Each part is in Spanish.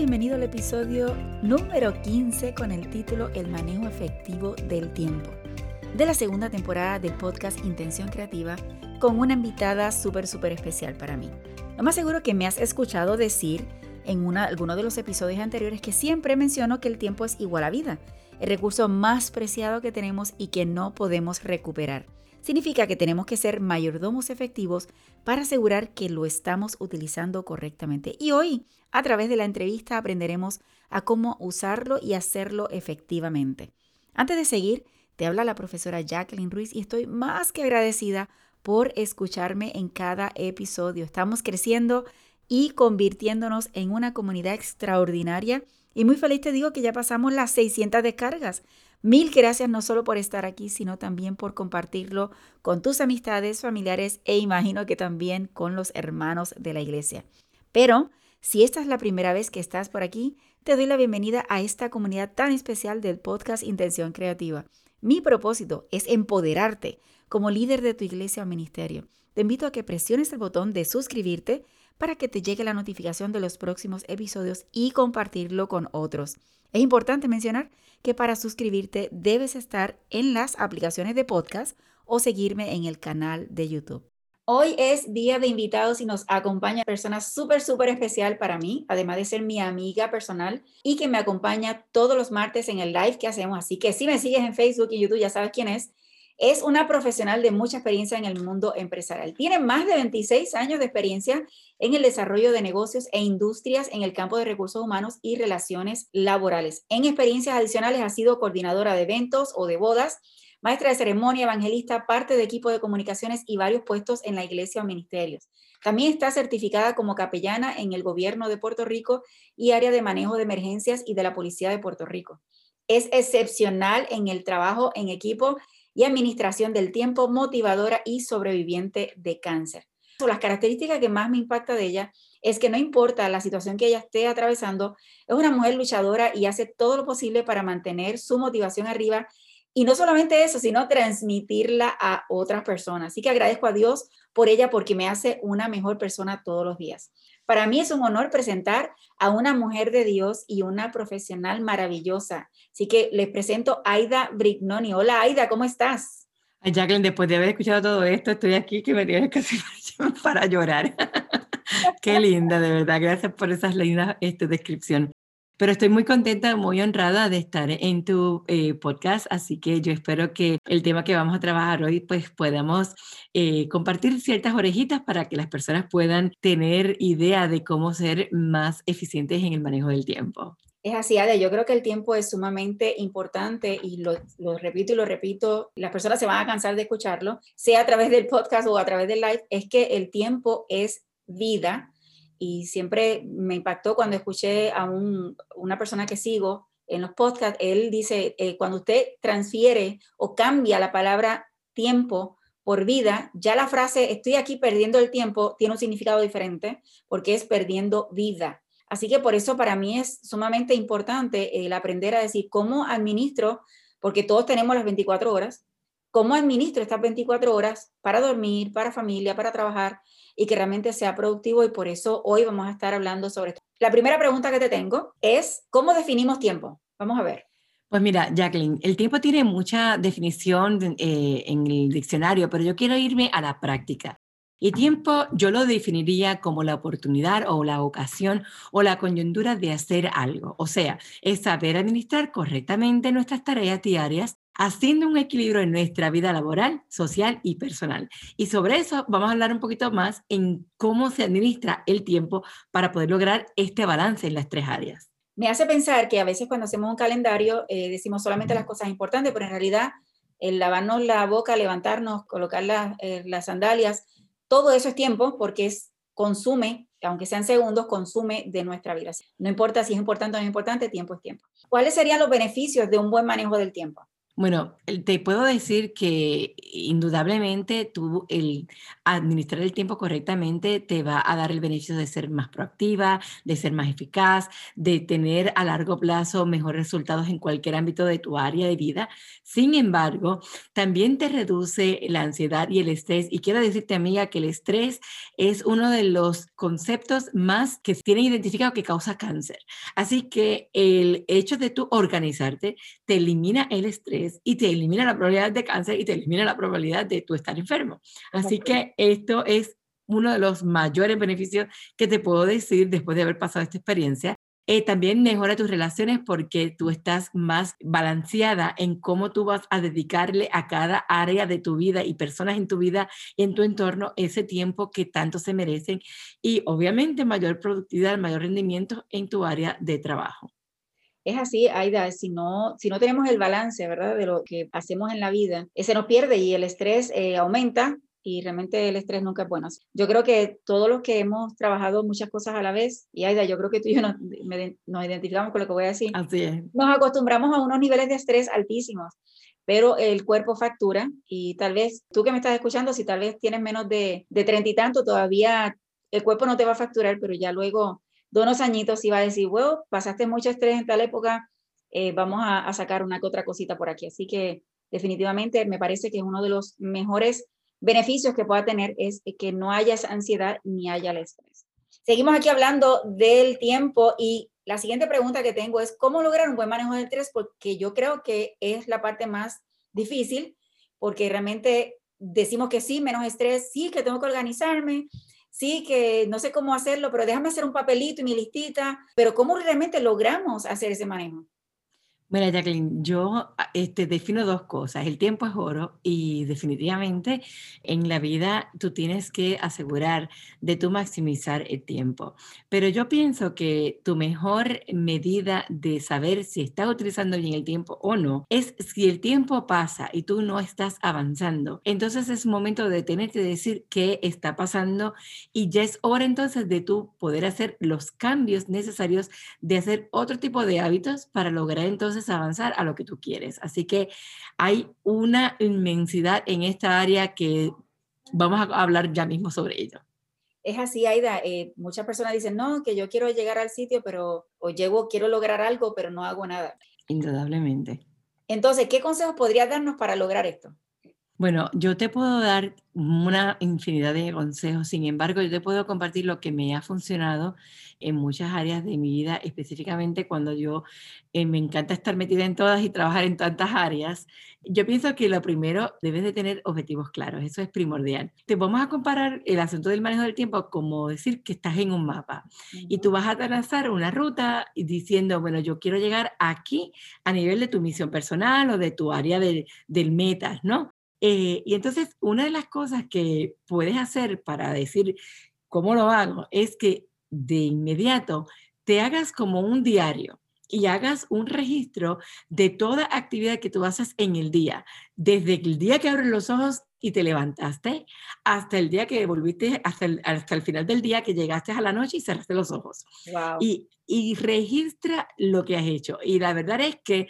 Bienvenido al episodio número 15 con el título El manejo efectivo del tiempo de la segunda temporada del podcast Intención Creativa con una invitada súper, súper especial para mí. Lo más seguro que me has escuchado decir en una, alguno de los episodios anteriores que siempre menciono que el tiempo es igual a vida, el recurso más preciado que tenemos y que no podemos recuperar. Significa que tenemos que ser mayordomos efectivos para asegurar que lo estamos utilizando correctamente. Y hoy, a través de la entrevista, aprenderemos a cómo usarlo y hacerlo efectivamente. Antes de seguir, te habla la profesora Jacqueline Ruiz y estoy más que agradecida por escucharme en cada episodio. Estamos creciendo y convirtiéndonos en una comunidad extraordinaria y muy feliz te digo que ya pasamos las 600 descargas. Mil gracias no solo por estar aquí, sino también por compartirlo con tus amistades, familiares e imagino que también con los hermanos de la iglesia. Pero si esta es la primera vez que estás por aquí, te doy la bienvenida a esta comunidad tan especial del podcast Intención Creativa. Mi propósito es empoderarte como líder de tu iglesia o ministerio. Te invito a que presiones el botón de suscribirte para que te llegue la notificación de los próximos episodios y compartirlo con otros. Es importante mencionar que para suscribirte debes estar en las aplicaciones de podcast o seguirme en el canal de YouTube. Hoy es día de invitados y nos acompaña persona súper, súper especial para mí, además de ser mi amiga personal y que me acompaña todos los martes en el live que hacemos. Así que si me sigues en Facebook y YouTube ya sabes quién es. Es una profesional de mucha experiencia en el mundo empresarial. Tiene más de 26 años de experiencia en el desarrollo de negocios e industrias en el campo de recursos humanos y relaciones laborales. En experiencias adicionales ha sido coordinadora de eventos o de bodas, maestra de ceremonia, evangelista, parte de equipo de comunicaciones y varios puestos en la iglesia o ministerios. También está certificada como capellana en el gobierno de Puerto Rico y área de manejo de emergencias y de la Policía de Puerto Rico. Es excepcional en el trabajo en equipo y administración del tiempo, motivadora y sobreviviente de cáncer. Las características que más me impacta de ella es que no importa la situación que ella esté atravesando, es una mujer luchadora y hace todo lo posible para mantener su motivación arriba y no solamente eso, sino transmitirla a otras personas. Así que agradezco a Dios por ella porque me hace una mejor persona todos los días. Para mí es un honor presentar a una mujer de Dios y una profesional maravillosa. Así que les presento Aida Brignoni. Hola Aida, ¿cómo estás? Jacqueline, después de haber escuchado todo esto, estoy aquí que me tienes casi para llorar. Qué linda, de verdad. Gracias por esas lindas este, descripción. Pero estoy muy contenta, muy honrada de estar en tu eh, podcast, así que yo espero que el tema que vamos a trabajar hoy, pues podamos eh, compartir ciertas orejitas para que las personas puedan tener idea de cómo ser más eficientes en el manejo del tiempo. Es así, Ada, yo creo que el tiempo es sumamente importante y lo, lo, repito y lo repito, las personas se van a cansar de escucharlo, sea a través del podcast o a través del live, es que el tiempo es vida y siempre me impactó cuando escuché a una persona que sigo en los podcasts, él dice, eh, cuando usted transfiere o cambia la palabra tiempo por vida, ya la frase estoy aquí perdiendo el tiempo tiene un significado diferente porque es perdiendo vida. Así que por eso para mí es sumamente importante el aprender a decir cómo administro, porque todos tenemos las 24 horas, cómo administro estas 24 horas para dormir, para familia, para trabajar y que realmente sea productivo y por eso hoy vamos a estar hablando sobre esto. La primera pregunta que te tengo es, ¿cómo definimos tiempo? Vamos a ver. Pues mira, Jacqueline, el tiempo tiene mucha definición eh, en el diccionario, pero yo quiero irme a la práctica. Y tiempo yo lo definiría como la oportunidad o la ocasión o la coyuntura de hacer algo. O sea, es saber administrar correctamente nuestras tareas diarias haciendo un equilibrio en nuestra vida laboral, social y personal. Y sobre eso vamos a hablar un poquito más en cómo se administra el tiempo para poder lograr este balance en las tres áreas. Me hace pensar que a veces cuando hacemos un calendario eh, decimos solamente las cosas importantes, pero en realidad el lavarnos la boca, levantarnos, colocar eh, las sandalias, todo eso es tiempo porque es consume, aunque sean segundos, consume de nuestra vida. No importa si es importante o no es importante, tiempo es tiempo. ¿Cuáles serían los beneficios de un buen manejo del tiempo? Bueno, te puedo decir que indudablemente tú el administrar el tiempo correctamente te va a dar el beneficio de ser más proactiva, de ser más eficaz, de tener a largo plazo mejores resultados en cualquier ámbito de tu área de vida. Sin embargo, también te reduce la ansiedad y el estrés. Y quiero decirte, amiga, que el estrés es uno de los conceptos más que tienen identificado que causa cáncer. Así que el hecho de tú organizarte te elimina el estrés y te elimina la probabilidad de cáncer y te elimina la probabilidad de tú estar enfermo. Así que esto es uno de los mayores beneficios que te puedo decir después de haber pasado esta experiencia. Eh, también mejora tus relaciones porque tú estás más balanceada en cómo tú vas a dedicarle a cada área de tu vida y personas en tu vida y en tu entorno ese tiempo que tanto se merecen y obviamente mayor productividad, mayor rendimiento en tu área de trabajo es así, Aida, si no, si no tenemos el balance, ¿verdad? De lo que hacemos en la vida, se nos pierde y el estrés eh, aumenta y realmente el estrés nunca es bueno. Yo creo que todos los que hemos trabajado muchas cosas a la vez, y Aida, yo creo que tú y yo nos, nos identificamos con lo que voy a decir, así es. nos acostumbramos a unos niveles de estrés altísimos, pero el cuerpo factura y tal vez tú que me estás escuchando, si tal vez tienes menos de treinta y tanto, todavía el cuerpo no te va a facturar, pero ya luego de unos añitos iba a decir, bueno, pasaste mucho estrés en tal época, eh, vamos a, sacar una que otra cosita por aquí. Así que definitivamente me parece que uno de los mejores beneficios que pueda tener es que no haya esa ansiedad ni haya el estrés. Seguimos aquí hablando del tiempo y la siguiente pregunta que tengo es cómo lograr un buen manejo del estrés, porque yo creo que es la parte más difícil, porque realmente decimos que sí, menos estrés, sí, que tengo que organizarme, sí, que no sé cómo hacerlo, pero déjame hacer un papelito y mi listita, pero ¿cómo realmente logramos hacer ese manejo? Mira, Jacqueline, yo ah, este, defino dos cosas. El tiempo es oro y definitivamente en la vida tú tienes que asegurar de tú maximizar el tiempo. Pero yo pienso que tu mejor medida de saber si estás utilizando bien el tiempo o no es si el tiempo pasa y tú no estás avanzando. Entonces es momento de tenerte y decir qué está pasando y ya es hora entonces de tú poder hacer los cambios necesarios de hacer otro tipo de hábitos para lograr entonces avanzar a lo que tú quieres. Así que hay una inmensidad en esta área que vamos a hablar ya mismo sobre ello. Es así, Aida. Eh, muchas personas dicen, no, que yo quiero llegar al sitio, pero, o llego, quiero lograr algo, pero no hago nada. Indudablemente. Entonces, ¿qué consejos podrías darnos para lograr esto? Bueno, yo te puedo dar una infinidad de consejos, sin embargo, yo te puedo compartir lo que me ha funcionado en muchas áreas de mi vida, específicamente cuando yo eh, me encanta estar metida en todas y trabajar en tantas áreas. Yo pienso que lo primero, debes de tener objetivos claros, eso es primordial. Te vamos a comparar el asunto del manejo del tiempo como decir que estás en un mapa y tú vas a trazar una ruta diciendo, bueno, yo quiero llegar aquí a nivel de tu misión personal o de tu área de, del metas, ¿no? Eh, y entonces, una de las cosas que puedes hacer para decir cómo lo hago es que de inmediato te hagas como un diario y hagas un registro de toda actividad que tú haces en el día, desde el día que abres los ojos y te levantaste hasta el día que volviste, hasta el, hasta el final del día que llegaste a la noche y cerraste los ojos. Y, y registra lo que has hecho. Y la verdad es que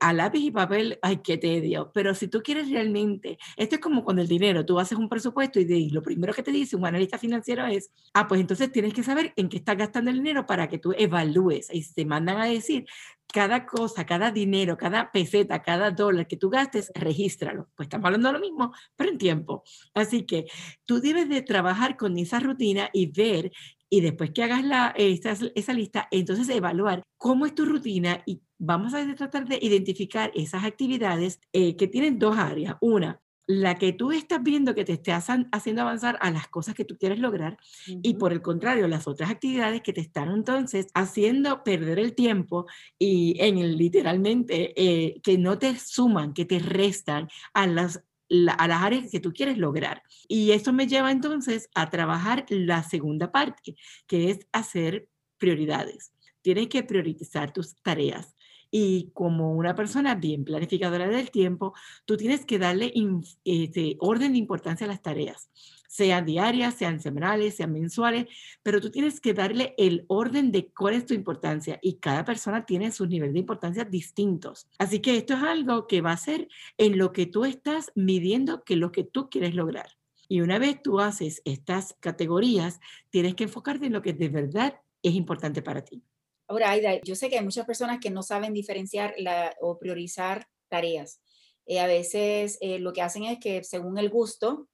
a lápiz y papel, ay, qué tedio. Pero si tú quieres realmente, esto es como con el dinero, tú haces un presupuesto y, lo primero que te dice un analista financiero es, ah, pues entonces tienes que saber en qué estás gastando el dinero para que tú evalúes. Y te mandan a decir, cada cosa, cada dinero, cada peseta, cada dólar que tú gastes, regístralo. Pues estamos hablando de lo mismo, pero en tiempo. Así que tú debes de trabajar con esa rutina y ver, y después que hagas la, esa, esa lista, entonces evaluar cómo es tu rutina y vamos a tratar de identificar esas actividades eh, que tienen dos áreas. Una, la que tú estás viendo que te esté haciendo avanzar a las cosas que tú quieres lograr y por el contrario, las otras actividades que te están entonces haciendo perder el tiempo y en el literalmente eh, que no te suman, que te restan a las a las áreas que tú quieres lograr. Y esto me lleva entonces a trabajar la segunda parte, que es hacer prioridades. Tienes que priorizar tus tareas Y como una persona bien planificadora del tiempo, tú tienes que darle este, orden de importancia a las tareas, sean diarias, sean semanales, sean mensuales, pero tú tienes que darle el orden de cuál es tu importancia y cada persona tiene sus niveles de importancia distintos. Así que esto es algo que va a ser en lo que tú estás midiendo que lo que tú quieres lograr. Y una vez tú haces estas categorías, tienes que enfocarte en lo que de verdad es importante para ti. Ahora, Aida, yo sé que hay muchas personas que no saben diferenciar o priorizar tareas. Eh, a veces eh, lo que hacen es que según el gusto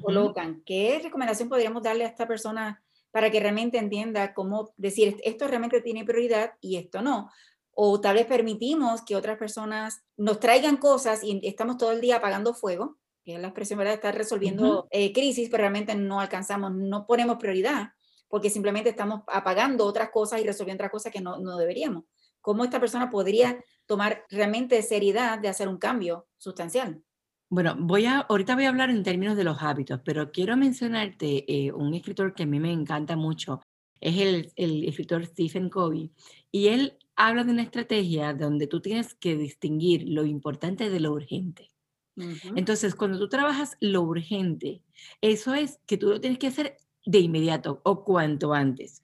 colocan qué recomendación podríamos darle a esta persona para que realmente entienda cómo decir esto realmente tiene prioridad y esto no. O tal vez permitimos que otras personas nos traigan cosas y estamos todo el día apagando fuego, que es la expresión, ¿verdad? Estar resolviendo eh, crisis, pero realmente no alcanzamos, no ponemos prioridad porque simplemente estamos apagando otras cosas y resolviendo otras cosas que no, no deberíamos. ¿Cómo esta persona podría tomar realmente seriedad de hacer un cambio sustancial? Bueno, voy a, ahorita voy a hablar en términos de los hábitos, pero quiero mencionarte eh, un escritor que a mí me encanta mucho, es el, el, escritor Stephen Covey, y él habla de una estrategia donde tú tienes que distinguir lo importante de lo urgente. Entonces, cuando tú trabajas lo urgente, eso es que tú lo tienes que hacer de inmediato o cuanto antes.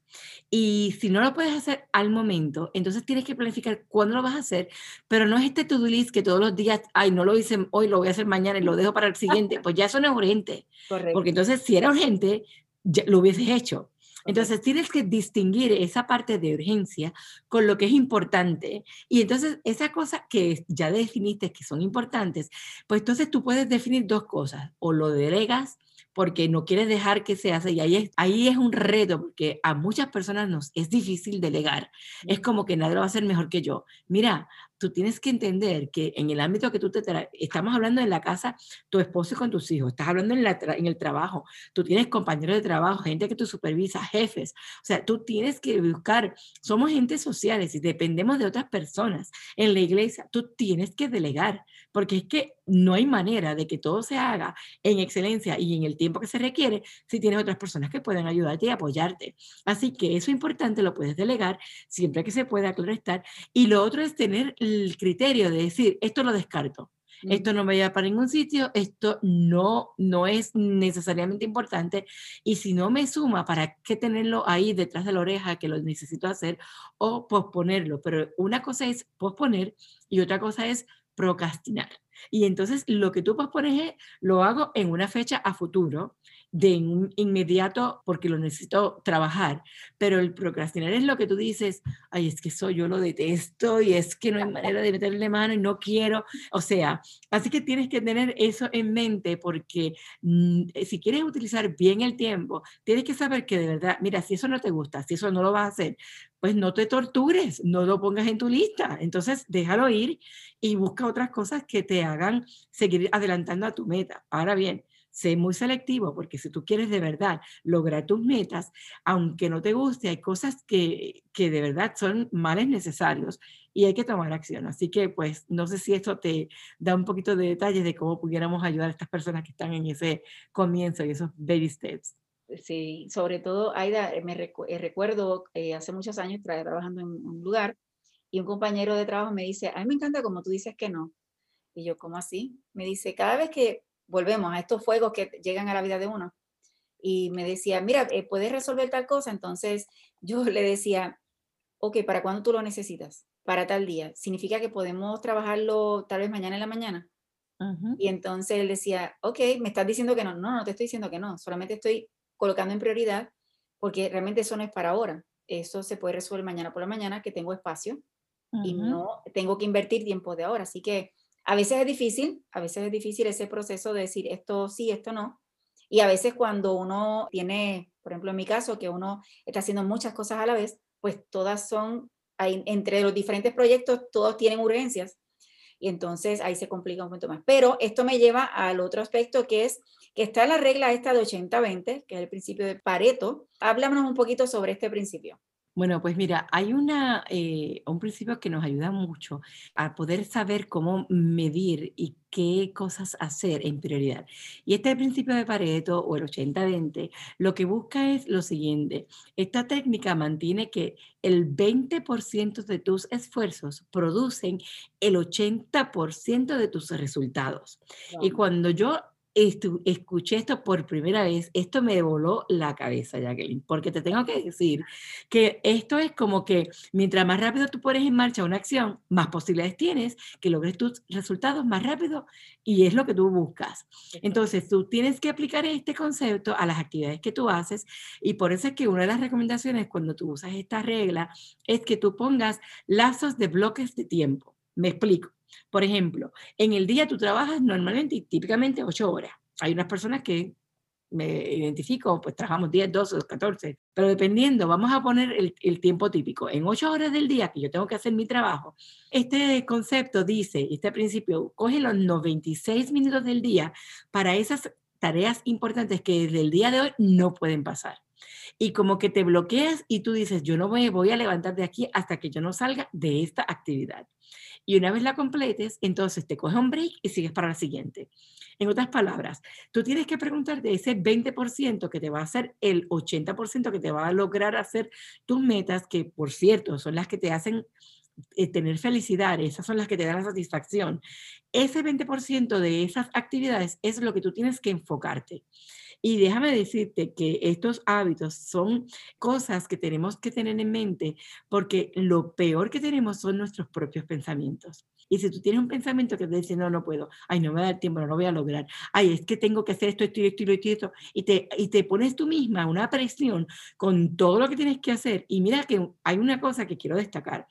Y si no lo puedes hacer al momento, entonces tienes que planificar cuándo lo vas a hacer, pero no es este to-do list que todos los días, ay, no lo hice hoy, lo voy a hacer mañana y lo dejo para el siguiente, pues ya eso no es urgente. Porque entonces si era urgente, ya lo hubieses hecho. Entonces tienes que distinguir esa parte de urgencia con lo que es importante. Y entonces esa cosa que ya definiste que son importantes, pues entonces tú puedes definir dos cosas, o lo delegas porque no quieres dejar que se hace y ahí es, ahí es un reto porque a muchas personas nos es difícil delegar. Es como que nadie lo va a hacer mejor que yo. Mira, tú tienes que entender que en el ámbito que tú te estamos hablando en la casa, tu esposo y con tus hijos, estás hablando en, la en el trabajo, tú tienes compañeros de trabajo, gente que tú supervisa, jefes, o sea, tú tienes que buscar, somos gente sociales y dependemos de otras personas. En la iglesia, tú tienes que delegar, porque es que no hay manera de que todo se haga en excelencia y en el tiempo que se requiere si tienes otras personas que pueden ayudarte y apoyarte. Así que eso importante lo puedes delegar siempre que se pueda, claro estar. Y lo otro es tener el criterio de decir, esto lo descarto. Esto no me lleva para ningún sitio, esto no, no es necesariamente importante y si no me suma, ¿para qué tenerlo ahí detrás de la oreja que lo necesito hacer o posponerlo? Pero una cosa es posponer y otra cosa es procrastinar. Y entonces lo que tú pospones es, lo hago en una fecha a futuro de inmediato porque lo necesito trabajar, pero el procrastinar es lo que tú dices, ay, es que eso yo lo detesto y es que no hay manera de meterle mano y no quiero, o sea, así que tienes que tener eso en mente porque mm, eh, si quieres utilizar bien el tiempo, tienes que saber que de verdad, mira, si eso no te gusta, si eso no lo vas a hacer, pues no te tortures, no lo pongas en tu lista, entonces déjalo ir y busca otras cosas que te hagan seguir adelantando a tu meta. Ahora bien, sé muy selectivo porque si tú quieres de verdad lograr tus metas, aunque no te guste, hay cosas que, que de verdad son males necesarios y hay que tomar acción. Así que pues no sé si esto te da un poquito de detalles de cómo pudiéramos ayudar a estas personas que están en ese comienzo y esos baby steps. Sí, sobre todo, Aida, me eh, recuerdo eh, hace muchos años trabajando en un lugar y un compañero de trabajo me dice, a mí me encanta como tú dices que no. Y yo, ¿cómo así? Me dice, cada vez que volvemos a estos fuegos que llegan a la vida de uno. Y me decía, mira, eh, ¿puedes resolver tal cosa? Entonces yo le decía, ok, ¿para cuándo tú lo necesitas? Para tal día. ¿Significa que podemos trabajarlo tal vez mañana en la mañana? Y entonces él decía, ok, me estás diciendo que no. No, no te estoy diciendo que no. Solamente estoy colocando en prioridad porque realmente eso no es para ahora. Eso se puede resolver mañana por la mañana, que tengo espacio y no tengo que invertir tiempo de ahora. Así que a veces es difícil, a veces es difícil ese proceso de decir esto sí, esto no. Y a veces cuando uno tiene, por ejemplo, en mi caso, que uno está haciendo muchas cosas a la vez, pues todas son, entre los diferentes proyectos, todos tienen urgencias. Y entonces ahí se complica un poquito más. Pero esto me lleva al otro aspecto que es que está la regla esta de 80-20, que es el principio de Pareto. Háblanos un poquito sobre este principio. Bueno, pues mira, hay una, eh, un principio que nos ayuda mucho a poder saber cómo medir y qué cosas hacer en prioridad. Y este principio de Pareto o el 80-20 lo que busca es lo siguiente. Esta técnica mantiene que el 20% de tus esfuerzos producen el 80% de tus resultados. Y cuando yo escuché esto por primera vez, esto me voló la cabeza, Jacqueline, porque te tengo que decir que esto es como que mientras más rápido tú pones en marcha una acción, más posibilidades tienes que logres tus resultados más rápido y es lo que tú buscas. Entonces, tú tienes que aplicar este concepto a las actividades que tú haces y por eso es que una de las recomendaciones cuando tú usas esta regla es que tú pongas lazos de bloques de tiempo. Me explico. Por ejemplo, en el día tú trabajas normalmente y típicamente 8 horas. Hay unas personas que me identifico, pues trabajamos 10, 12, 14, pero dependiendo, vamos a poner el, el, tiempo típico. En 8 horas del día que yo tengo que hacer mi trabajo, este concepto dice, este principio, coge los 96 minutos del día para esas tareas importantes que desde el día de hoy no pueden pasar. Y como que te bloqueas y tú dices, yo no me voy a levantar de aquí hasta que yo no salga de esta actividad. Y una vez la completes, entonces te coges un break y sigues para la siguiente. En otras palabras, tú tienes que preguntarte ese 20% que te va a hacer el 80% que te va a lograr hacer tus metas, que por cierto son las que te hacen eh, tener felicidad, esas son las que te dan la satisfacción. Ese 20% de esas actividades es lo que tú tienes que enfocarte. Y déjame decirte que estos hábitos son cosas que tenemos que tener en mente porque lo peor que tenemos son nuestros propios pensamientos. Y si tú tienes un pensamiento que te dice, no, no puedo, ay, no me da el tiempo, no lo voy a lograr, ay, es que tengo que hacer esto, esto esto y esto, y te, y te pones tú misma una presión con todo lo que tienes que hacer. Y mira que hay una cosa que quiero destacar.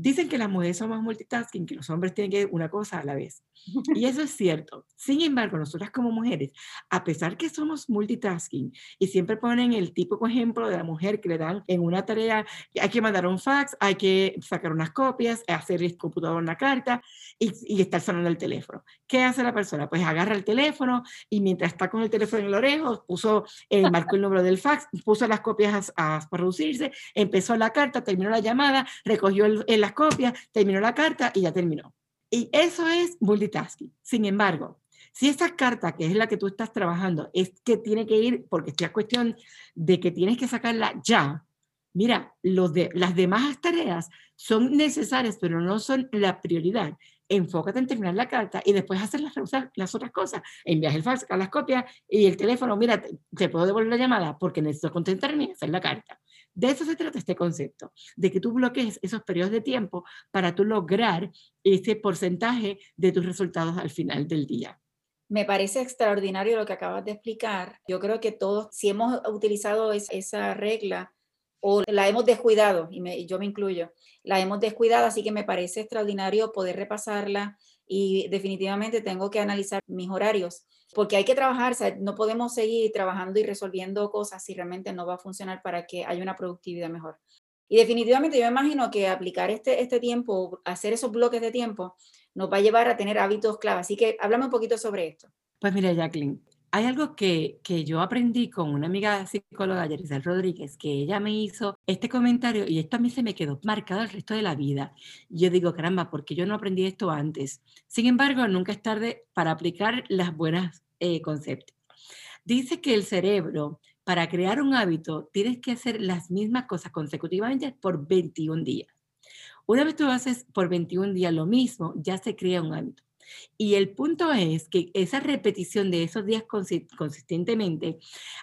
Dicen que las mujeres son más multitasking, que los hombres tienen que una cosa a la vez. Y eso es cierto. Sin embargo, nosotras como mujeres, a pesar que somos multitasking y siempre ponen el típico ejemplo de la mujer que le dan en una tarea, hay que mandar un fax, hay que sacar unas copias, hacer el computador una carta y, y estar sonando el teléfono. ¿Qué hace la persona? Pues agarra el teléfono y mientras está con el teléfono en el orejo, puso, eh, marcó el número del fax, puso las copias a, producirse, empezó la carta, terminó la llamada, recogió el, copias, terminó la carta y ya terminó. Y eso es multitasking. Sin embargo, si esa carta, que es la que tú estás trabajando, es que tiene que ir, porque es cuestión de que tienes que sacarla ya, mira, las demás tareas son necesarias, pero no son la prioridad. Enfócate en terminar la carta y después hacer las, las otras cosas. Envías el fax, las copias y el teléfono, mira, te, te puedo devolver la llamada porque necesito concentrarme y hacer la carta. De eso se trata este concepto, de que tú bloquees esos periodos de tiempo para tú lograr ese porcentaje de tus resultados al final del día. Me parece extraordinario lo que acabas de explicar. Yo creo que todos, si hemos utilizado esa regla o la hemos descuidado, y, yo me incluyo, la hemos descuidado, así que me parece extraordinario poder repasarla y definitivamente tengo que analizar mis horarios porque hay que trabajar, no podemos seguir trabajando y resolviendo cosas si realmente no va a funcionar para que haya una productividad mejor. Y definitivamente yo me imagino que aplicar este, este tiempo, hacer esos bloques de tiempo, nos va a llevar a tener hábitos clave. Así que háblame un poquito sobre esto. Pues mira, Jacqueline, hay algo que, que, yo aprendí con una amiga psicóloga, Yerisel Rodríguez, que ella me hizo este comentario y esto a mí se me quedó marcado el resto de la vida. Yo digo, caramba, porque yo no aprendí esto antes. Sin embargo, nunca es tarde para aplicar las buenas eh, conceptos. Dice que el cerebro, para crear un hábito, tienes que hacer las mismas cosas consecutivamente por 21 días. Una vez tú haces por 21 días lo mismo, ya se crea un hábito. Y el punto es que esa repetición de esos días consistentemente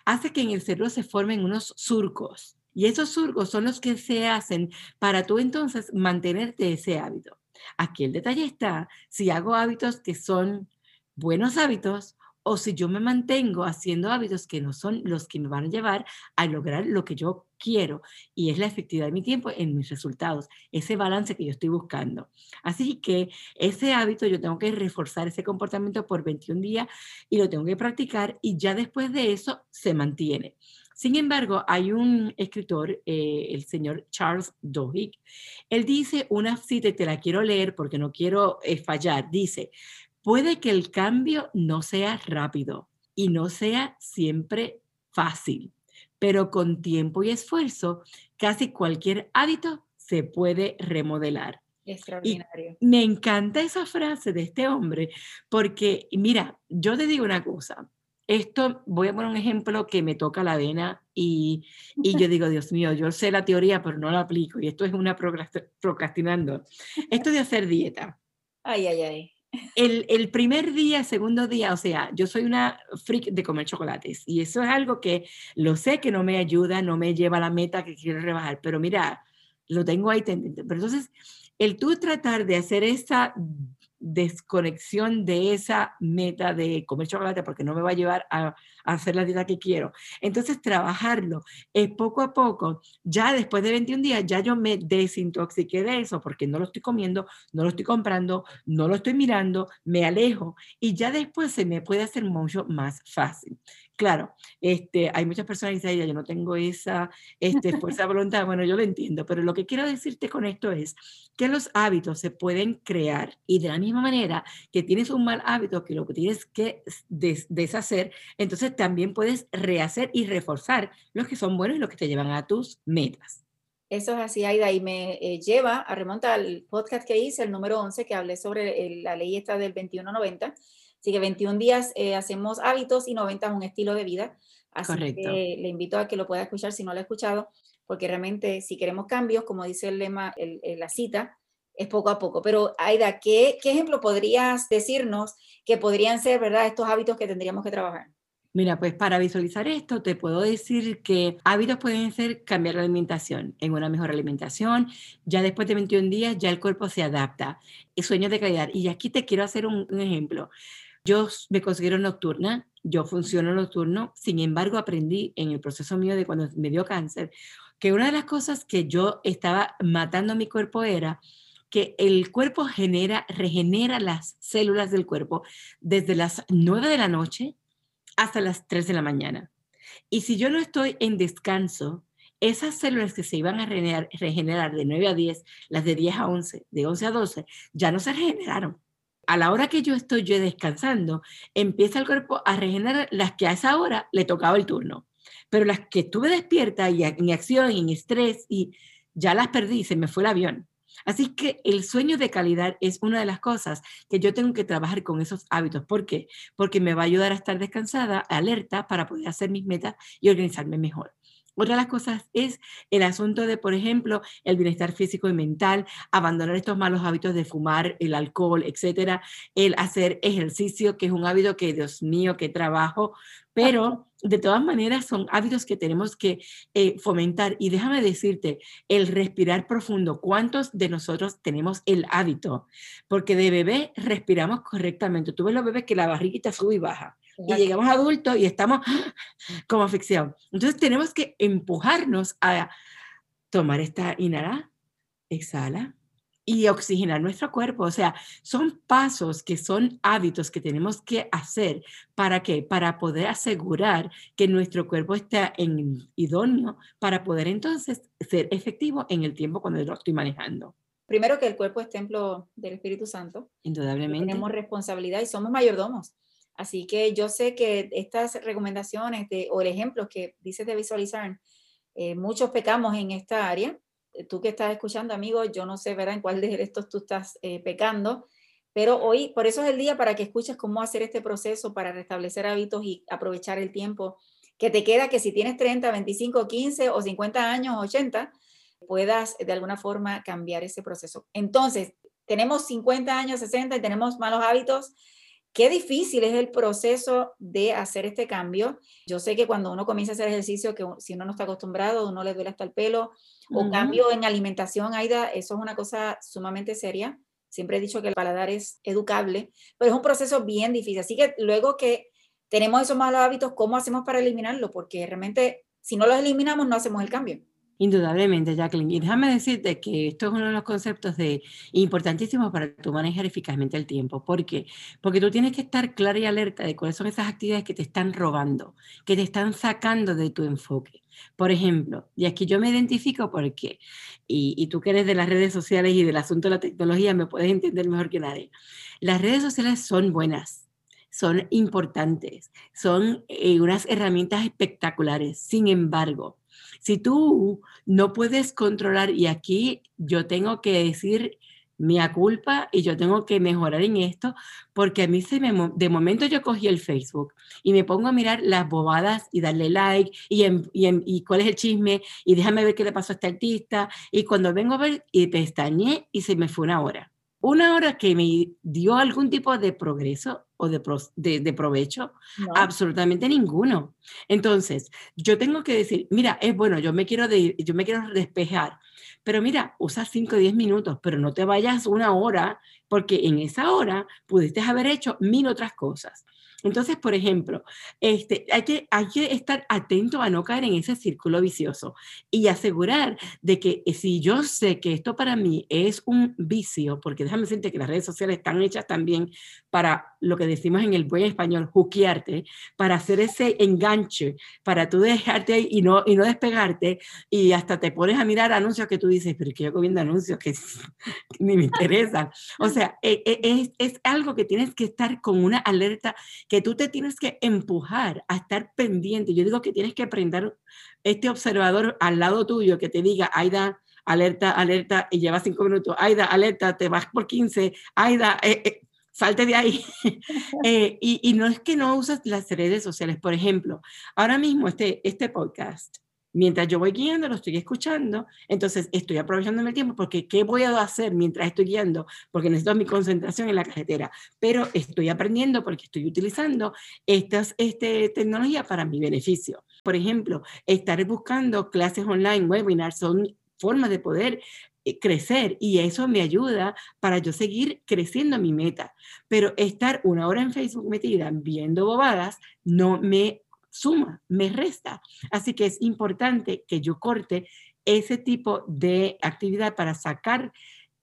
hace que en el cerebro se formen unos surcos. Y esos surcos son los que se hacen para tú entonces mantenerte ese hábito. Aquí el detalle está, si hago hábitos que son buenos hábitos o si yo me mantengo haciendo hábitos que no son los que me van a llevar a lograr lo que yo quiero y es la efectividad de mi tiempo en mis resultados, ese balance que yo estoy buscando. Así que ese hábito yo tengo que reforzar ese comportamiento por 21 días y lo tengo que practicar y ya después de eso se mantiene. Sin embargo, hay un escritor, eh, el señor Charles Duhigg, él dice una cita y te la quiero leer porque no quiero eh, fallar. Dice, Puede que el cambio no sea rápido y no sea siempre fácil, pero con tiempo y esfuerzo, casi cualquier hábito se puede remodelar. Extraordinario. me encanta esa frase de este hombre, porque mira, yo te digo una cosa, esto, voy a poner un ejemplo que me toca la vena y, y, yo digo, Dios mío, yo sé la teoría, pero no la aplico y esto es una procrastinando. Esto de hacer dieta. Ay, ay, ay. El, primer día, segundo día, o sea, yo soy una freak de comer chocolates y eso es algo que lo sé que no me ayuda, no me lleva a la meta que quiero rebajar, pero mira, lo tengo ahí tendiente. Pero entonces, el tú tratar de hacer esa desconexión de esa meta de comer chocolate porque no me va a llevar a, hacer la dieta que quiero. Entonces, trabajarlo es poco a poco, ya después de 21 días, ya yo me desintoxiqué de eso porque no lo estoy comiendo, no lo estoy comprando, no lo estoy mirando, me alejo y ya después se me puede hacer mucho más fácil. Claro, este, hay muchas personas que dicen, yo no tengo esa este, fuerza voluntad. Bueno, yo lo entiendo, pero lo que quiero decirte con esto es que los hábitos se pueden crear y de la misma manera que tienes un mal hábito que lo que tienes que deshacer, entonces también puedes rehacer y reforzar los que son buenos y los que te llevan a tus metas. Eso es así, Aida, y me eh, lleva a remontar al podcast que hice, el número 11, que hablé sobre la ley esta del 2190 Así que 21 días eh, hacemos hábitos y 90 es un estilo de vida. Así Correcto. que le invito a que lo pueda escuchar si no lo ha escuchado, porque realmente si queremos cambios, como dice el lema, el, la cita, es poco a poco. Pero Aida, ¿qué, ¿qué ejemplo podrías decirnos que podrían ser, verdad, estos hábitos que tendríamos que trabajar? Mira, pues para visualizar esto, te puedo decir que hábitos pueden ser cambiar la alimentación, en una mejor alimentación. Ya después de 21 días, ya el cuerpo se adapta. Sueños de calidad. Y aquí te quiero hacer un, ejemplo. Yo me considero nocturna, yo funciono nocturno, sin embargo aprendí en el proceso mío de cuando me dio cáncer que una de las cosas que yo estaba matando a mi cuerpo era que el cuerpo genera, regenera las células del cuerpo desde las 9 de la noche hasta las 3 de la mañana. Y si yo no estoy en descanso, esas células que se iban a regenerar, de 9 a 10, las de 10 a 11, de 11 a 12, ya no se regeneraron a la hora que yo estoy yo descansando, empieza el cuerpo a regenerar las que a esa hora le tocaba el turno. Pero las que estuve despierta y en acción y en estrés y ya las perdí, se me fue el avión. Así que el sueño de calidad es una de las cosas que yo tengo que trabajar con esos hábitos. ¿Por qué? Porque me va a ayudar a estar descansada, alerta, para poder hacer mis metas y organizarme mejor. Otra de las cosas es el asunto de, por ejemplo, el bienestar físico y mental, abandonar estos malos hábitos de fumar, el alcohol, etcétera, el hacer ejercicio, que es un hábito que, Dios mío, que trabajo, pero de todas maneras son hábitos que tenemos que eh, fomentar. Y déjame decirte, el respirar profundo, ¿cuántos de nosotros tenemos el hábito? Porque de bebé respiramos correctamente. Tú ves los bebés que la barriguita sube y baja y llegamos adultos y estamos como asfixiados. Entonces tenemos que empujarnos a tomar esta inhala, exhala y oxigenar nuestro cuerpo. O sea, son pasos que son hábitos que tenemos que hacer. ¿Para qué? Para poder asegurar que nuestro cuerpo está en idóneo para poder entonces ser efectivo en el tiempo cuando lo estoy manejando. Primero que el cuerpo es templo del Espíritu Santo. Indudablemente. Tenemos responsabilidad y somos mayordomos. Así que yo sé que estas recomendaciones de, o el ejemplo que dices de visualizar, eh, muchos pecamos en esta área. Tú que estás escuchando, amigo, yo no sé, ¿verdad?, en cuál de estos tú estás eh, pecando, pero hoy, por eso es el día para que escuches cómo hacer este proceso para restablecer hábitos y aprovechar el tiempo que te queda, que si tienes 30, 25, 15 o 50 años, 80, puedas de alguna forma cambiar ese proceso. Entonces, tenemos 50 años, 60 y tenemos malos hábitos, Qué difícil es el proceso de hacer este cambio. Yo sé que cuando uno comienza a hacer ejercicio, que si uno no está acostumbrado, uno le duele hasta el pelo, o cambio en alimentación, Aida, eso es una cosa sumamente seria. Siempre he dicho que el paladar es educable, pero es un proceso bien difícil. Así que luego que tenemos esos malos hábitos, ¿cómo hacemos para eliminarlo? Porque realmente si no los eliminamos, no hacemos el cambio. Indudablemente, Jacqueline. Y déjame decirte que esto es uno de los conceptos de, importantísimos para tu manejar eficazmente el tiempo. ¿Por qué? Porque tú tienes que estar clara y alerta de cuáles son esas actividades que te están robando, que te están sacando de tu enfoque. Por ejemplo, y aquí yo me identifico porque, y, tú que eres de las redes sociales y del asunto de la tecnología, me puedes entender mejor que nadie. Las redes sociales son buenas son importantes, son eh, unas herramientas espectaculares. Sin embargo, si tú no puedes controlar, y aquí yo tengo que decir mi culpa y yo tengo que mejorar en esto, porque a mí se me, de momento yo cogí el Facebook y me pongo a mirar las bobadas y darle like y, y, cuál es el chisme y déjame ver qué le pasó a este artista y cuando vengo a ver y pestañé y se me fue una hora. Una hora que me dio algún tipo de progreso o de, de, provecho, absolutamente ninguno. Entonces, yo tengo que decir, mira, es bueno, yo me quiero, de, yo me quiero despejar, pero mira, usa 5 o 10 minutos, pero no te vayas una hora, porque en esa hora pudiste haber hecho mil otras cosas. Entonces, por ejemplo, este, hay, que, hay que estar atento a no caer en ese círculo vicioso y asegurar de que eh, si yo sé que esto para mí es un vicio, porque déjame decirte que las redes sociales están hechas también para lo que decimos en el buen español, juquearte, para hacer ese enganche, para tú dejarte ahí y no, y no despegarte y hasta te pones a mirar anuncios que tú dices, pero que yo viendo anuncios que ni me interesan. O sea, e, e, es, es algo que tienes que estar con una alerta que tú te tienes que empujar a estar pendiente. Yo digo que tienes que aprender este observador al lado tuyo que te diga, Aida, alerta, alerta, y lleva cinco minutos, Aida, alerta, te vas por 15, Aida, eh, eh, salte de ahí. Eh, y, y, no es que no usas las redes sociales. Por ejemplo, ahora mismo este, este podcast mientras yo voy guiando, lo estoy escuchando, entonces estoy aprovechando el tiempo porque ¿qué voy a hacer mientras estoy guiando? Porque necesito mi concentración en la carretera, pero estoy aprendiendo porque estoy utilizando estas este, tecnologías para mi beneficio. Por ejemplo, estar buscando clases online, webinars, son formas de poder crecer y eso me ayuda para yo seguir creciendo mi meta. Pero estar una hora en Facebook metida viendo bobadas no me suma, me resta. Así que es importante que yo corte ese tipo de actividad para sacar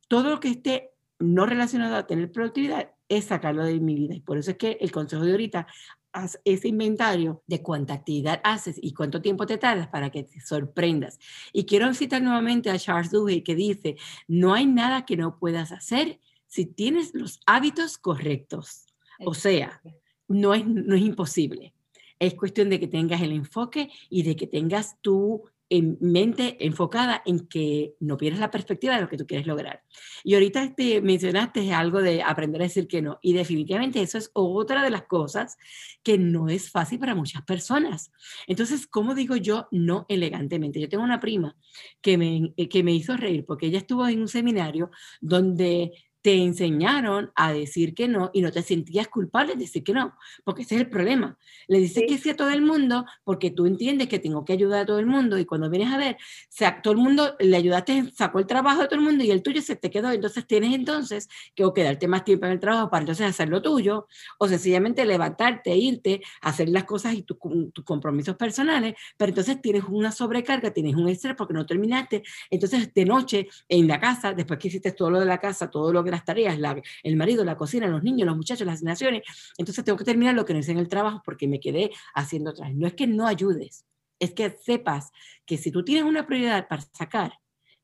todo lo que esté no relacionado a tener productividad, es sacarlo de mi vida. Y por eso es que el consejo de ahorita, haz ese inventario de cuánta actividad haces y cuánto tiempo te tardas para que te sorprendas. Y quiero citar nuevamente a Charles Duhigg que dice, no hay nada que no puedas hacer si tienes los hábitos correctos. O sea, no es, no es imposible. Es cuestión de que tengas el enfoque y de que tengas tu mente enfocada en que no pierdas la perspectiva de lo que tú quieres lograr. Y ahorita te mencionaste algo de aprender a decir que no. Y definitivamente eso es otra de las cosas que no es fácil para muchas personas. Entonces, ¿cómo digo yo no elegantemente? Yo tengo una prima que me, que me hizo reír porque ella estuvo en un seminario donde te enseñaron a decir que no y no te sentías culpable de decir que no, porque ese es el problema. Le dices que sí a todo el mundo porque tú entiendes que tengo que ayudar a todo el mundo y cuando vienes a ver, sea, todo el mundo le ayudaste, sacó el trabajo de todo el mundo y el tuyo se te quedó, entonces tienes entonces que o quedarte más tiempo en el trabajo para entonces hacer lo tuyo o sencillamente levantarte, irte, hacer las cosas y tus compromisos personales, pero entonces tienes una sobrecarga, tienes un estrés porque no terminaste, entonces de noche en la casa, después que hiciste todo lo de la casa, todo lo que las tareas, el marido, la cocina, los niños, los muchachos, las asignaciones. Entonces tengo que terminar lo que no hice en el trabajo porque me quedé haciendo otras. No es que no ayudes, es que sepas que si tú tienes una prioridad para sacar,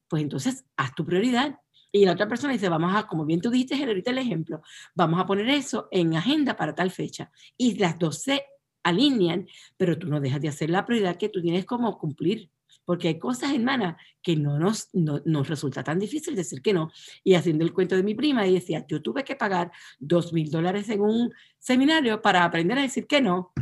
pues entonces haz tu prioridad. Y la otra persona dice, vamos a, como bien tú dijiste ahorita el ejemplo, vamos a poner eso en agenda para tal fecha. Y las dos se alinean, pero tú no dejas de hacer la prioridad que tú tienes como cumplir porque hay cosas, hermana, que no nos, no, nos resulta tan difícil decir que no. Y haciendo el cuento de mi prima, y decía, yo tuve que pagar dos mil dólares en un seminario para aprender a decir que no.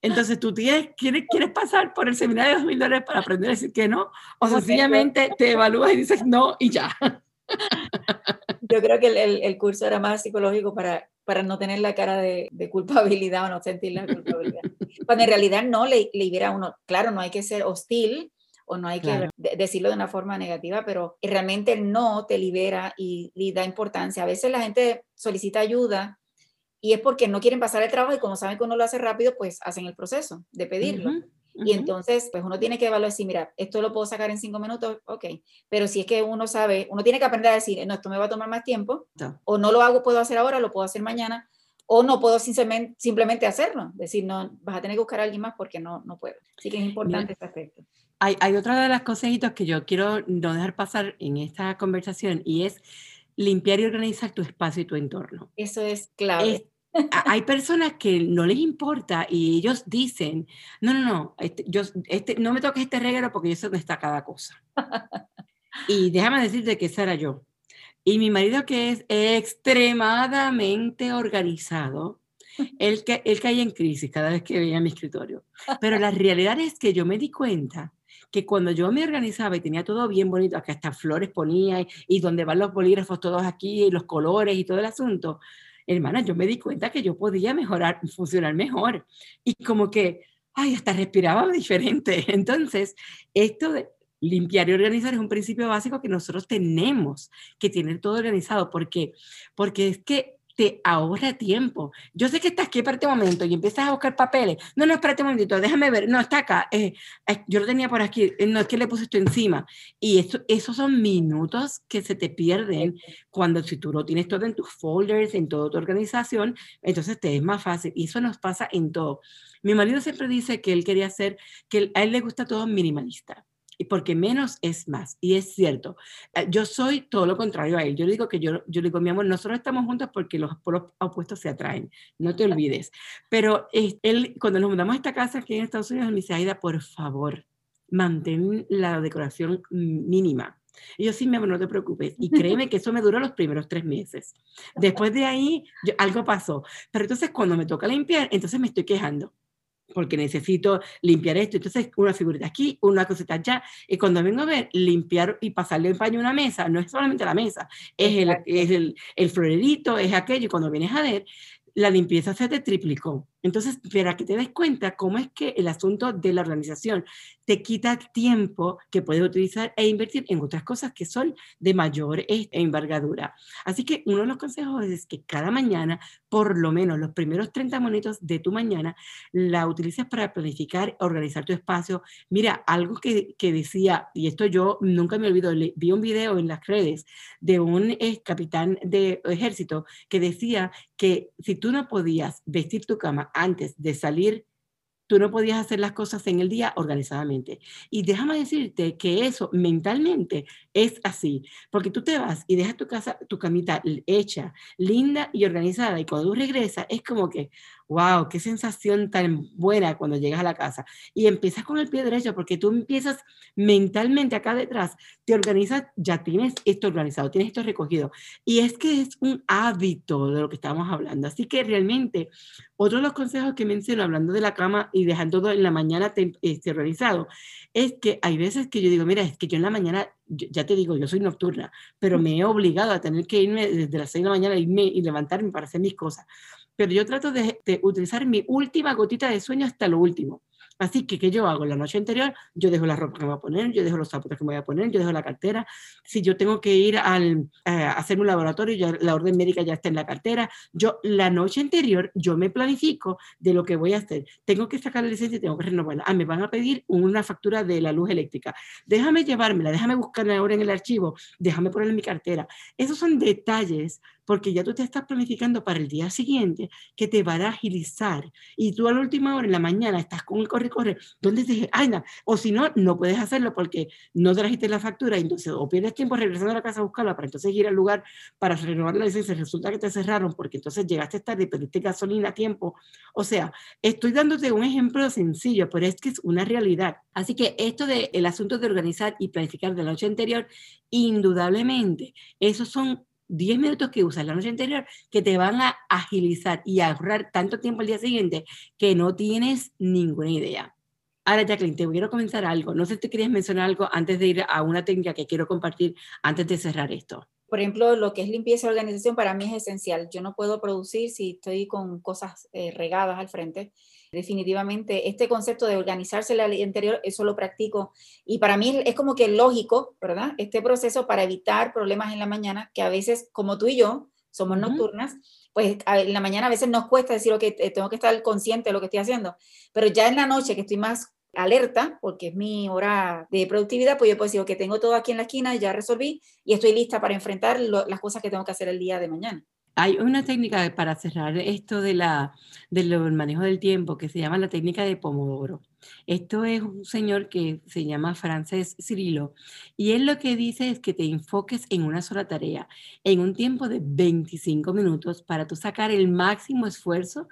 Entonces, ¿tú tienes, quieres, quieres pasar por el seminario de dos mil dólares para aprender a decir que no? O sencillamente te evalúas y dices no y ya. Yo creo que el, el, curso era más psicológico para, para no tener la cara de, de, culpabilidad o no sentir la culpabilidad. Cuando en realidad no le, le hubiera uno, claro, no hay que ser hostil, o no hay que decirlo de una forma negativa, pero realmente no te libera y, da importancia. A veces la gente solicita ayuda y es porque no quieren pasar el trabajo y como saben que uno lo hace rápido, pues hacen el proceso de pedirlo. Y entonces, pues uno tiene que evaluar si, mira, esto lo puedo sacar en cinco minutos, ok. Pero si es que uno sabe, uno tiene que aprender a decir, no, esto me va a tomar más tiempo, o no lo hago, puedo hacer ahora, lo puedo hacer mañana, o no puedo simplemente, simplemente hacerlo. Decir, no, vas a tener que buscar a alguien más porque no, no puedo. Así que es importante este aspecto. Hay, otra de las consejitos que yo quiero no dejar pasar en esta conversación y es limpiar y organizar tu espacio y tu entorno. Eso es clave. hay personas que no les importa y ellos dicen, no, no, no, este, yo, este, no me toques este regalo porque yo sé dónde está cada cosa. y déjame decirte que esa era yo. Y mi marido que es extremadamente organizado, él, él caía en crisis cada vez que veía mi escritorio. Pero la realidad es que yo me di cuenta que cuando yo me organizaba y tenía todo bien bonito, que hasta flores ponía y, donde van los bolígrafos todos aquí, y los colores y todo el asunto, hermana, yo me di cuenta que yo podía mejorar, funcionar mejor. Y como que, ay, hasta respiraba diferente. Entonces, esto de limpiar y organizar es un principio básico que nosotros tenemos que tener todo organizado. ¿Por qué? Porque es que te ahorra tiempo. Yo sé que estás aquí para este momento y empiezas a buscar papeles. No, no, espérate un momentito, déjame ver. No, está acá. Eh, eh, yo lo tenía por aquí. Eh, no es que le puse esto encima. Y eso, esos son minutos que se te pierden cuando si tú lo tienes todo en tus folders, en toda tu organización, entonces te es más fácil. Y eso nos pasa en todo. Mi marido siempre dice que él quería hacer, que a él le gusta todo minimalista porque menos es más. Y es cierto, eh, yo soy todo lo contrario a él. Yo le digo que yo, yo le digo, mi amor, nosotros estamos juntos porque los polos opuestos se atraen, no te olvides. Pero él, cuando nos mudamos a esta casa aquí en Estados Unidos, me dice, Aida, por favor, mantén la decoración mínima. Y yo sí, mi amor, no te preocupes. Y créeme que eso me duró los primeros tres meses. Después de ahí, algo pasó. Pero entonces cuando me toca limpiar, entonces me estoy quejando porque necesito limpiar esto. Entonces, una figurita aquí, una cosita allá. Y cuando vengo a ver, limpiar y pasarle el paño a una mesa, no es solamente la mesa, es el, es el, el florerito, es aquello. Y cuando vienes a ver, la limpieza se te triplicó. Entonces, para que te des cuenta cómo es que el asunto de la organización te quita tiempo que puedes utilizar e invertir en otras cosas que son de mayor envergadura. Así que uno de los consejos es que cada mañana, por lo menos los primeros 30 minutos de tu mañana, la utilices para planificar, organizar tu espacio. Mira, algo que, que decía, y esto yo nunca me olvido, vi un video en las redes de un capitán de ejército que decía que si tú no podías vestir tu cama antes de salir, tú no podías hacer las cosas en el día organizadamente. Y déjame decirte que eso mentalmente es así, porque tú te vas y dejas tu casa, tu camita hecha, linda y organizada, y cuando tú regresas es como que, wow, qué sensación tan buena cuando llegas a la casa. Y empiezas con el pie derecho porque tú empiezas mentalmente acá detrás, te organizas, ya tienes esto organizado, tienes esto recogido. Y es que es un hábito de lo que estamos hablando. Así que realmente, otro de los consejos que menciono, hablando de la cama y dejando todo en la mañana este, organizado, es que hay veces que yo digo, mira, es que yo en la mañana, ya te digo, yo soy nocturna, pero me he obligado a tener que irme desde las 6 de la mañana irme y levantarme para hacer mis cosas pero yo trato de, utilizar mi última gotita de sueño hasta lo último. Así que, ¿qué yo hago? La noche anterior, yo dejo la ropa que me voy a poner, yo dejo los zapatos que me voy a poner, yo dejo la cartera. Si yo tengo que ir al, eh, a hacer un laboratorio, ya, la orden médica ya está en la cartera. Yo, la noche anterior, yo me planifico de lo que voy a hacer. Tengo que sacar la licencia y tengo que renovarla. Ah, me van a pedir una factura de la luz eléctrica. Déjame llevármela, déjame buscarla ahora en el archivo, déjame ponerla en mi cartera. Esos son detalles porque ya tú te estás planificando para el día siguiente que te van a agilizar y tú a la última hora en la mañana estás con el corre corre ¿dónde te dije? Ay, no. o si no no puedes hacerlo porque no trajiste la factura entonces o pierdes tiempo regresando a la casa a buscarla para entonces ir al lugar para renovar la licencia resulta que te cerraron porque entonces llegaste tarde y perdiste gasolina a tiempo o sea estoy dándote un ejemplo sencillo pero es que es una realidad así que esto del el asunto de organizar y planificar de la noche anterior indudablemente esos son 10 minutos que usas la noche anterior que te van a agilizar y ahorrar tanto tiempo el día siguiente que no tienes ninguna idea. Ahora, Jacqueline, te quiero comenzar algo. No sé si te querías mencionar algo antes de ir a una técnica que quiero compartir antes de cerrar esto. Por ejemplo, lo que es limpieza y organización para mí es esencial. Yo no puedo producir si estoy con cosas eh, regadas al frente definitivamente este concepto de organizarse el día anterior, eso lo practico y para mí es como que lógico, ¿verdad? Este proceso para evitar problemas en la mañana, que a veces, como tú y yo, somos nocturnas, pues en la mañana a veces nos cuesta decir, ok, tengo que estar consciente de lo que estoy haciendo, pero ya en la noche que estoy más alerta, porque es mi hora de productividad, pues yo puedo decir, ok, tengo todo aquí en la esquina, ya resolví y estoy lista para enfrentar las cosas que tengo que hacer el día de mañana. Hay una técnica para cerrar esto de la, del manejo del tiempo que se llama la técnica de Pomodoro. Esto es un señor que se llama Frances Cirilo y él lo que dice es que te enfoques en una sola tarea en un tiempo de 25 minutos para tú sacar el máximo esfuerzo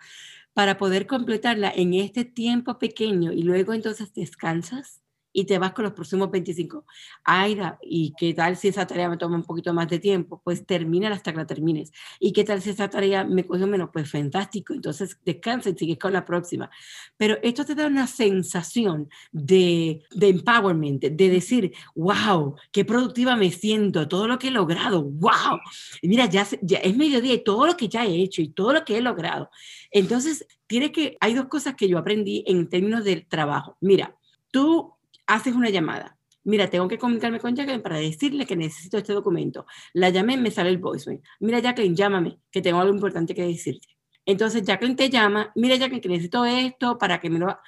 para poder completarla en este tiempo pequeño y luego entonces descansas y te vas con los próximos 25. Aida, ¿y qué tal si esa tarea me toma un poquito más de tiempo? Pues termina hasta que la termines. ¿Y qué tal si esa tarea me coge menos? Pues fantástico, entonces descansa y sigues con la próxima. Pero esto te da una sensación de, de empowerment, de decir, wow, qué productiva me siento, todo lo que he logrado, wow. Y mira, ya, ya es mediodía y todo lo que ya he hecho y todo lo que he logrado. Entonces, tiene que, hay dos cosas que yo aprendí en términos del trabajo. Mira, tú haces una llamada. Mira, tengo que comunicarme con Jacqueline para decirle que necesito este documento. La llamé, me sale el voicemail. Mira, Jacqueline, llámame, que tengo algo importante que decirte. Entonces Jacqueline te llama, mira Jacqueline, que necesito esto para que me lo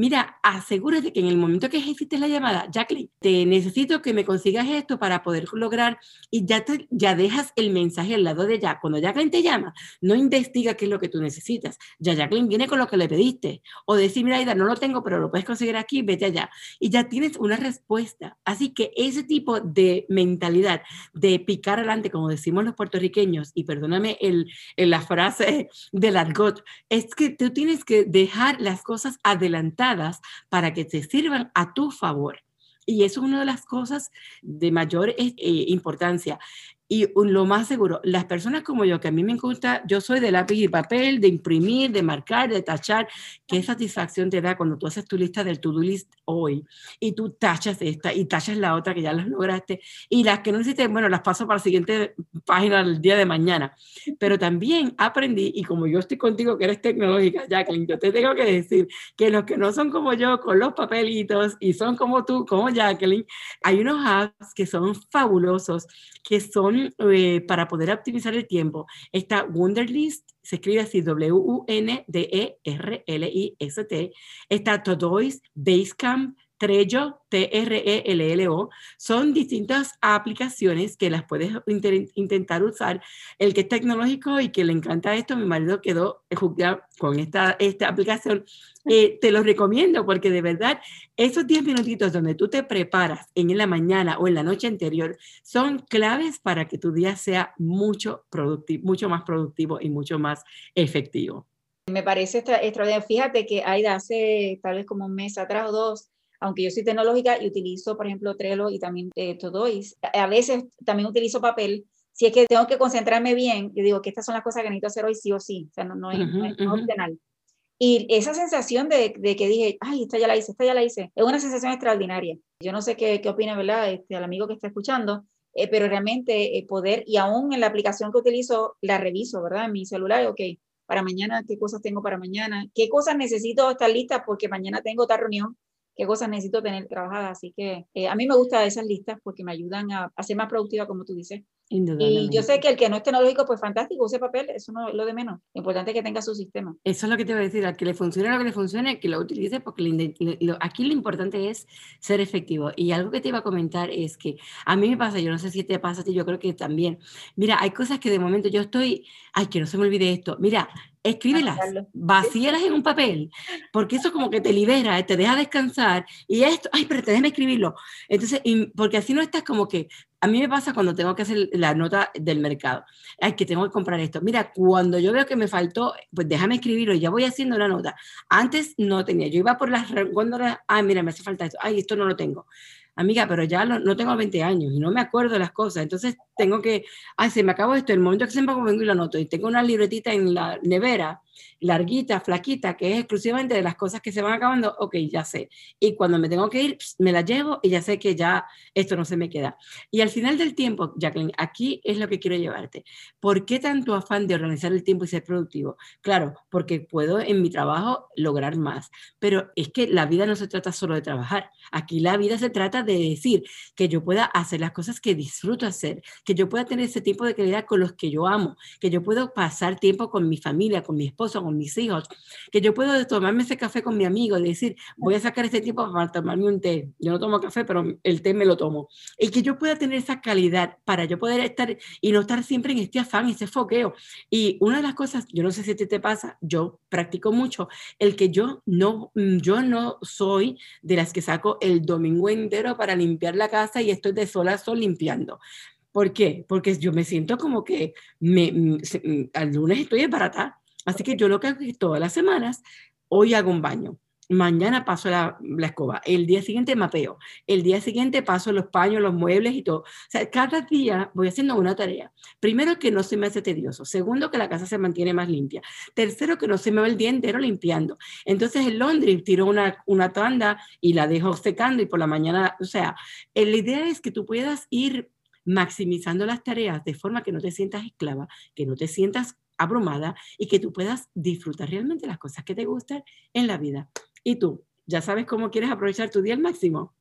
mira, asegúrate que en el momento que ejercites la llamada, Jacqueline, te necesito que me consigas esto para poder lograr y ya, te, ya dejas el mensaje al lado de ya. Cuando Jacqueline te llama, no investiga qué es lo que tú necesitas. Ya Jacqueline viene con lo que le pediste. O decir, mira, Aida, no lo tengo, pero lo puedes conseguir aquí, vete allá. Y ya tienes una respuesta. Así que ese tipo de mentalidad de picar adelante, como decimos los puertorriqueños, y perdóname el, la frase del argot, es que tú tienes que dejar las cosas adelantadas para que te sirvan a tu favor. Y eso es una de las cosas de mayor eh, importancia. Y lo más seguro, las personas como yo, que a mí me gusta, yo soy de lápiz y papel, de imprimir, de marcar, de tachar, qué satisfacción te da cuando tú haces tu lista del to-do list hoy y tú tachas esta y tachas la otra que ya las lograste y las que no hiciste, bueno, las paso para la siguiente página el día de mañana. Pero también aprendí, y como yo estoy contigo que eres tecnológica, Jacqueline, yo te tengo que decir que los que no son como yo con los papelitos y son como tú, como Jacqueline, hay unos apps que son fabulosos, que son eh, para poder optimizar el tiempo. Está Wunderlist, se escribe así W-U-N-D-E-R-L-I-S-T. Está Todoist, Basecamp, Trello, T-R-E-L-L-O, son distintas aplicaciones que las puedes intentar usar. El que es tecnológico y que le encanta esto, mi marido quedó con esta, esta aplicación. Eh, te lo recomiendo porque de verdad esos 10 minutitos donde tú te preparas en la mañana o en la noche anterior son claves para que tu día sea mucho, productivo, mucho más productivo y mucho más efectivo. Me parece extraordinario. Fíjate que Aida hace tal vez como un mes atrás o dos, aunque yo soy tecnológica y utilizo, por ejemplo, Trello y también eh, Todoist, a veces también utilizo papel. Si es que tengo que concentrarme bien, yo digo que estas son las cosas que necesito hacer hoy sí o sí, o sea, no, no, es, opcional. Y esa sensación de, de, que dije, ay, esta ya la hice, esta ya la hice, es una sensación extraordinaria. Yo no sé qué, qué opina, ¿verdad? Este, al amigo que está escuchando, eh, pero realmente eh, poder, y aún en la aplicación que utilizo, la reviso, ¿verdad? En mi celular, ok, para mañana, qué cosas tengo para mañana, qué cosas necesito estar lista porque mañana tengo otra reunión qué cosas necesito tener trabajadas. Así que eh, a mí me gustan esas listas porque me ayudan a, a, ser más productiva, como tú dices. Y yo sé que el que no es tecnológico, pues fantástico, use papel, eso no es lo de menos. Lo importante es que tenga su sistema. Eso es lo que te voy a decir, al que le funcione lo que le funcione, que lo utilice, porque aquí lo importante es ser efectivo. Y algo que te iba a comentar es que a mí me pasa, yo no sé si te pasa a ti, yo creo que también. Mira, hay cosas que de momento yo estoy, ay, que no se me olvide esto. Mira, escríbelas, vacíalas en un papel, porque eso como que te libera, te deja descansar y esto, ay, pero te déjame escribirlo. Entonces, porque así no estás como que, a mí me pasa cuando tengo que hacer la nota del mercado, ay, que tengo que comprar esto. Mira, cuando yo veo que me faltó, pues déjame escribirlo y ya voy haciendo la nota. Antes no tenía, yo iba por las góndolas, ay, mira, me hace falta esto, ay, esto no lo tengo amiga, pero ya no, tengo 20 años y no me acuerdo de las cosas, entonces tengo que, ay, se me acabó esto, el momento que se me vengo y lo anoto, y tengo una libretita en la nevera larguita, flaquita, que es exclusivamente de las cosas que se van acabando, ok, ya sé. Y cuando me tengo que ir, me la llevo y ya sé que ya esto no se me queda. Y al final del tiempo, Jacqueline, aquí es lo que quiero llevarte. ¿Por qué tanto afán de organizar el tiempo y ser productivo? Claro, porque puedo en mi trabajo lograr más, pero es que la vida no se trata solo de trabajar. Aquí la vida se trata de decir que yo pueda hacer las cosas que disfruto hacer, que yo pueda tener ese tiempo de calidad con los que yo amo, que yo puedo pasar tiempo con mi familia, con mi esposo esposo, con mis hijos, que yo puedo tomarme ese café con mi amigo y decir, voy a sacar este tiempo para tomarme un té. Yo no tomo café, pero el té me lo tomo. Y que yo pueda tener esa calidad para yo poder estar y no estar siempre en este afán, ese foqueo. Y una de las cosas, yo no sé si a ti te pasa, yo practico mucho, el que yo no, yo no soy de las que saco el domingo entero para limpiar la casa y estoy de sol a sol limpiando. ¿Por qué? Porque yo me siento como que me, mm, mm, al lunes estoy barata. Así que yo lo que hago es todas las semanas, hoy hago un baño, mañana paso la, la, escoba, el día siguiente mapeo, el día siguiente paso los paños, los muebles y todo. O sea, cada día voy haciendo una tarea. Primero, que no se me hace tedioso. Segundo, que la casa se mantiene más limpia. Tercero, que no se me va el día entero limpiando. Entonces, el Londres tiro una, una tanda y la dejo secando y por la mañana, o sea, la idea es que tú puedas ir maximizando las tareas de forma que no te sientas esclava, que no te sientas abrumada y que tú puedas disfrutar realmente las cosas que te gustan en la vida. Y tú, ¿ya sabes cómo quieres aprovechar tu día al máximo?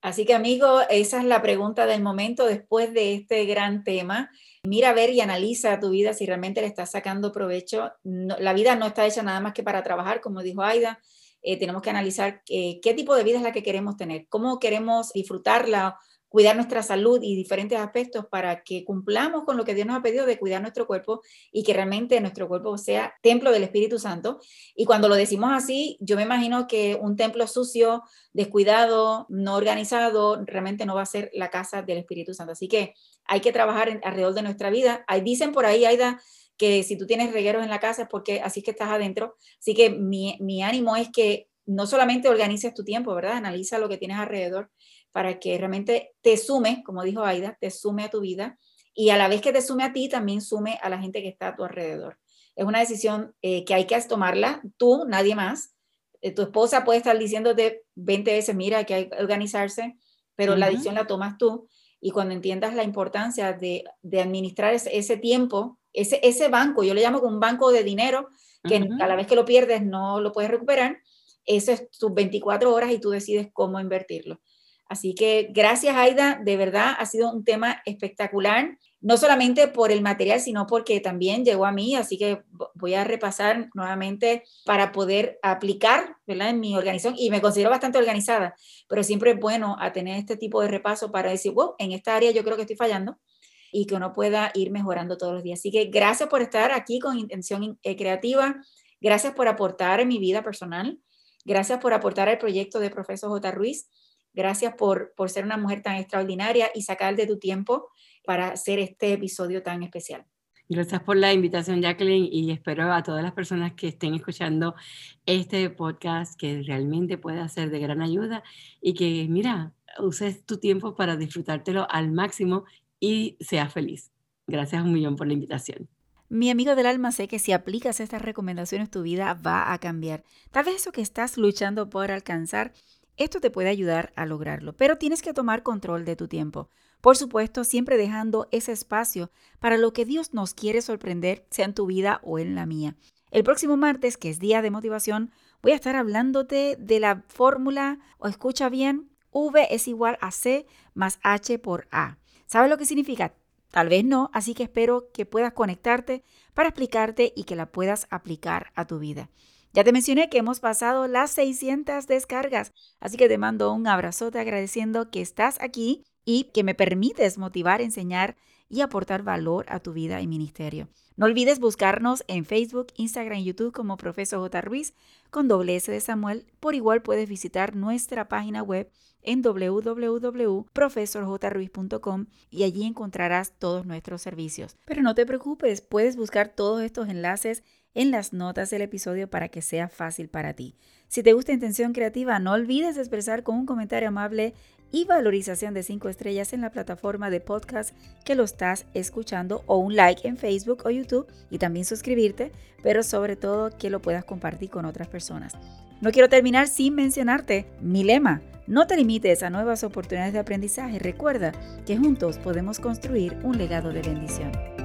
Así que amigo, esa es la pregunta del momento después de este gran tema. Mira, a ver y analiza tu vida si realmente le estás sacando provecho. la vida no está hecha nada más que para trabajar, como dijo Aida. Eh, tenemos que analizar eh, qué tipo de vida es la que queremos tener, cómo queremos disfrutarla cuidar nuestra salud y diferentes aspectos para que cumplamos con lo que Dios nos ha pedido de cuidar nuestro cuerpo y que realmente nuestro cuerpo sea templo del Espíritu Santo. Y cuando lo decimos así, yo me imagino que un templo sucio, descuidado, no organizado, realmente no va a ser la casa del Espíritu Santo. Así que hay que trabajar alrededor de nuestra vida. Ahí dicen por ahí, Aida, que si tú tienes regueros en la casa es porque así es que estás adentro. Así que mi, mi ánimo es que no solamente organices tu tiempo, ¿verdad? Analiza lo que tienes alrededor para que realmente te sume, como dijo Aida, te sume a tu vida y a la vez que te sume a ti, también sume a la gente que está a tu alrededor. Es una decisión eh, que hay que tomarla tú, nadie más. Eh, tu esposa puede estar diciéndote 20 veces, mira, que hay que organizarse, pero la decisión la tomas tú. Y cuando entiendas la importancia de, administrar ese, tiempo, ese, ese banco, yo le llamo como un banco de dinero, que a la vez que lo pierdes no lo puedes recuperar, eso es tus 24 horas y tú decides cómo invertirlo. Así que gracias, Aida. De verdad, ha sido un tema espectacular, no solamente por el material, sino porque también llegó a mí. Así que voy a repasar nuevamente para poder aplicar ¿verdad? en mi organización. Y me considero bastante organizada, pero siempre es bueno a tener este tipo de repaso para decir, wow, en esta área yo creo que estoy fallando y que uno pueda ir mejorando todos los días. Así que gracias por estar aquí con intención eh, creativa. Gracias por aportar en mi vida personal. Gracias por aportar al proyecto de Profesor J. Ruiz. Gracias por, por ser una mujer tan extraordinaria y sacar de tu tiempo para hacer este episodio tan especial. Gracias por la invitación, Jacqueline, y espero a todas las personas que estén escuchando este podcast que realmente pueda ser de gran ayuda y que, mira, uses tu tiempo para disfrutártelo al máximo y seas feliz. Gracias un millón por la invitación. Mi amigo del alma, sé que si aplicas estas recomendaciones tu vida va a cambiar. Tal vez eso que estás luchando por alcanzar esto te puede ayudar a lograrlo, pero tienes que tomar control de tu tiempo. Por supuesto, siempre dejando ese espacio para lo que Dios nos quiere sorprender, sea en tu vida o en la mía. El próximo martes, que es día de motivación, voy a estar hablándote de la fórmula, o escucha bien, V es igual a C más H por A. ¿Sabes lo que significa? Tal vez no, así que espero que puedas conectarte para explicarte y que la puedas aplicar a tu vida. Ya te mencioné que hemos pasado las 600 descargas, así que te mando un abrazote agradeciendo que estás aquí y que me permites motivar, enseñar y aportar valor a tu vida y ministerio. No olvides buscarnos en Facebook, Instagram y YouTube como Profesor J. Ruiz con doble S de Samuel. Por igual puedes visitar nuestra página web en www.profesorjruiz.com y allí encontrarás todos nuestros servicios. Pero no te preocupes, puedes buscar todos estos enlaces en las notas del episodio para que sea fácil para ti. Si te gusta Intención Creativa, no olvides expresar con un comentario amable y valorización de 5 estrellas en la plataforma de podcast que lo estás escuchando o un like en Facebook o YouTube y también suscribirte, pero sobre todo que lo puedas compartir con otras personas. No quiero terminar sin mencionarte mi lema. No te limites a nuevas oportunidades de aprendizaje. Recuerda que juntos podemos construir un legado de bendición.